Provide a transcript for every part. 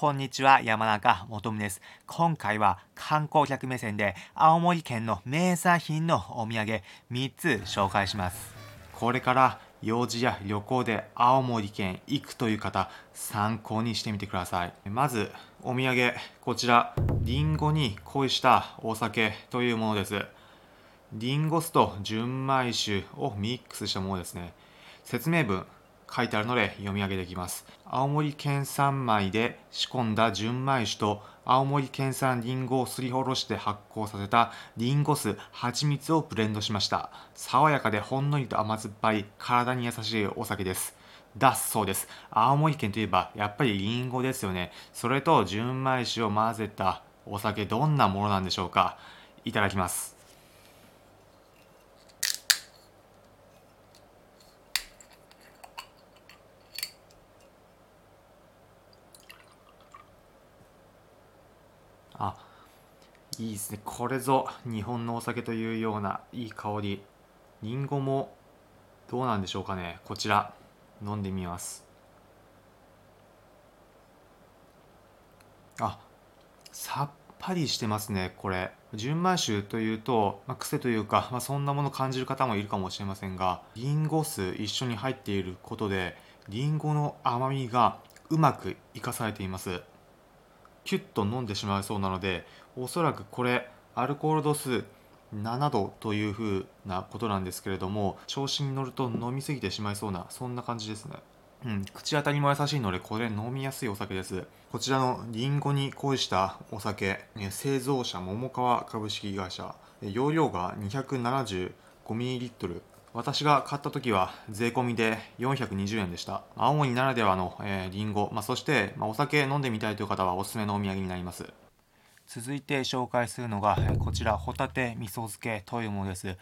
こんにちは、山中もとです。今回は観光客目線で青森県の名産品のお土産3つ紹介します。これから用事や旅行で青森県行くという方、参考にしてみてください。まず、お土産、こちら、りんごに恋したお酒というものです。リンゴ酢と純米酒をミックスしたものですね。説明文、書いてあるので読み上げてきます。青森県産米で仕込んだ純米酒と青森県産リンゴをすりおろして発酵させたリンゴ酢、蜂蜜をブレンドしました。爽やかでほんのりと甘酸っぱい体に優しいお酒です。だそうです。青森県といえばやっぱりリンゴですよね。それと純米酒を混ぜたお酒どんなものなんでしょうか。いただきます。あいいですね。これぞ日本のお酒というようないい香り。りんごもどうなんでしょうかね。こちら飲んでみます。あさっぱりしてますねこれ。純米酒というと、まあ、癖というか、まあ、そんなもの感じる方もいるかもしれませんがりんご酢一緒に入っていることでりんごの甘みがうまく生かされています。キュッと飲んでしまいそうなのでおそらくこれアルコール度数7度というふうなことなんですけれども調子に乗ると飲みすぎてしまいそうなそんな感じですね。うん、口当たりも優しいのでこれ飲みやすいお酒です。こちらのりんごに恋したお酒製造者桃川株式会社容量が 275ml 私が買った時は税込みで420円でした。青森ならではの、えー、リンゴ、まあ、そして、まあ、お酒飲んでみたいという方はおすすめのお土産になります。続いて紹介するのがこちらホタテ味噌漬けというものです。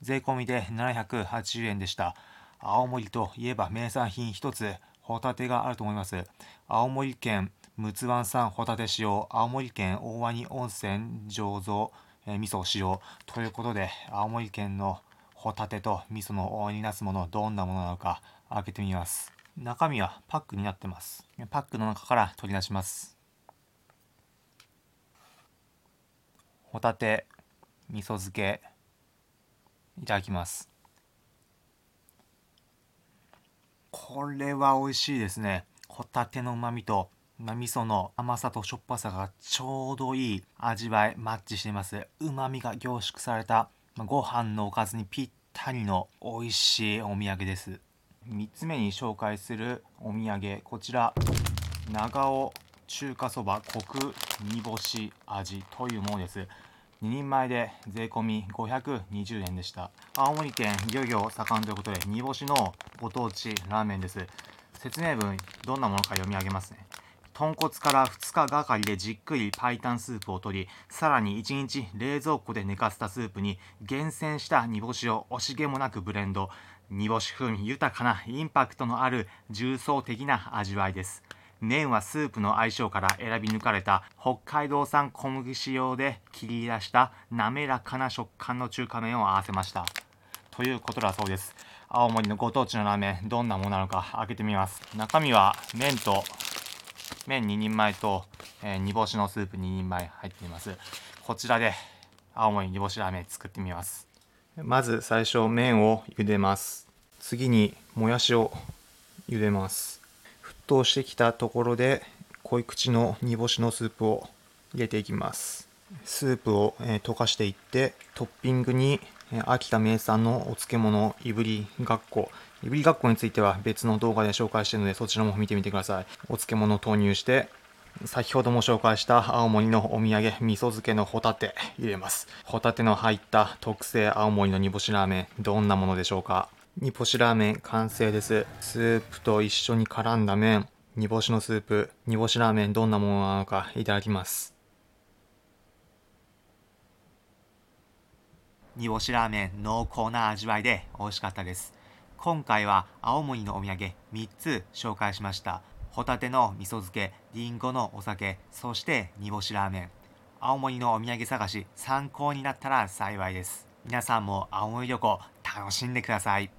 税込みで780円でした。青森といえば名産品一つホタテがあると思います。青森県陸奥湾産ホタテ使用青森県大鰐温泉醸造、えー、味噌使用ということで青森県のホタテと味噌の大になすものどんなものなのか開けてみます。中身はパックになってます。パックの中から取り出します。ホタテ味噌漬けいただきます。これは美味しいですね。ホタテの旨味と味噌の甘さとしょっぱさがちょうどいい味わいマッチしています。旨味が凝縮されたご飯のおかずにぴったりの美味しいお土産です。3つ目に紹介するお土産こちら。長尾中華そばコク煮干し味というものです。2人前で税込み520円でした。青森県漁業盛んということで煮干しのご当地ラーメンです。説明文どんなものか読み上げますね。豚骨から2日がかりでじっくり白湯スープを取りさらに1日冷蔵庫で寝かせたスープに厳選した煮干しを惜しげもなくブレンド。煮干し風味豊かなインパクトのある重層的な味わいです。麺はスープの相性から選び抜かれた北海道産小麦使用で切り出した滑らかな食感の中華麺を合わせました。ということだそうです。青森のご当地のラーメンどんなものなのか開けてみます。中身は麺と麺2人前と、えー、煮干しのスープ2人前入っています。こちらで青森煮干しラーメン作ってみます。まず最初麺を茹でます。次にもやしを茹でます。沸騰してきたところで濃い口の煮干しのスープを入れていきます。スープを、えー、溶かしていってトッピングに秋田名産のお漬物いぶりがっこ。いぶりがっこについては別の動画で紹介しているのでそちらも見てみてください。お漬物を投入して先ほども紹介した青森のお土産味噌漬けのホタテ入れます。ホタテの入った特製青森の煮干しラーメンどんなものでしょうか？煮干しラーメン完成です。スープと一緒に絡んだ麺煮干しのスープ煮干しラーメンどんなものなのかいただきます。煮干しラーメン濃厚な味わいで美味しかったです。今回は青森のお土産3つ紹介しました。ホタテの味噌漬けりんごのお酒そして煮干しラーメン。青森のお土産探し参考になったら幸いです。皆さんも青森旅行楽しんでください。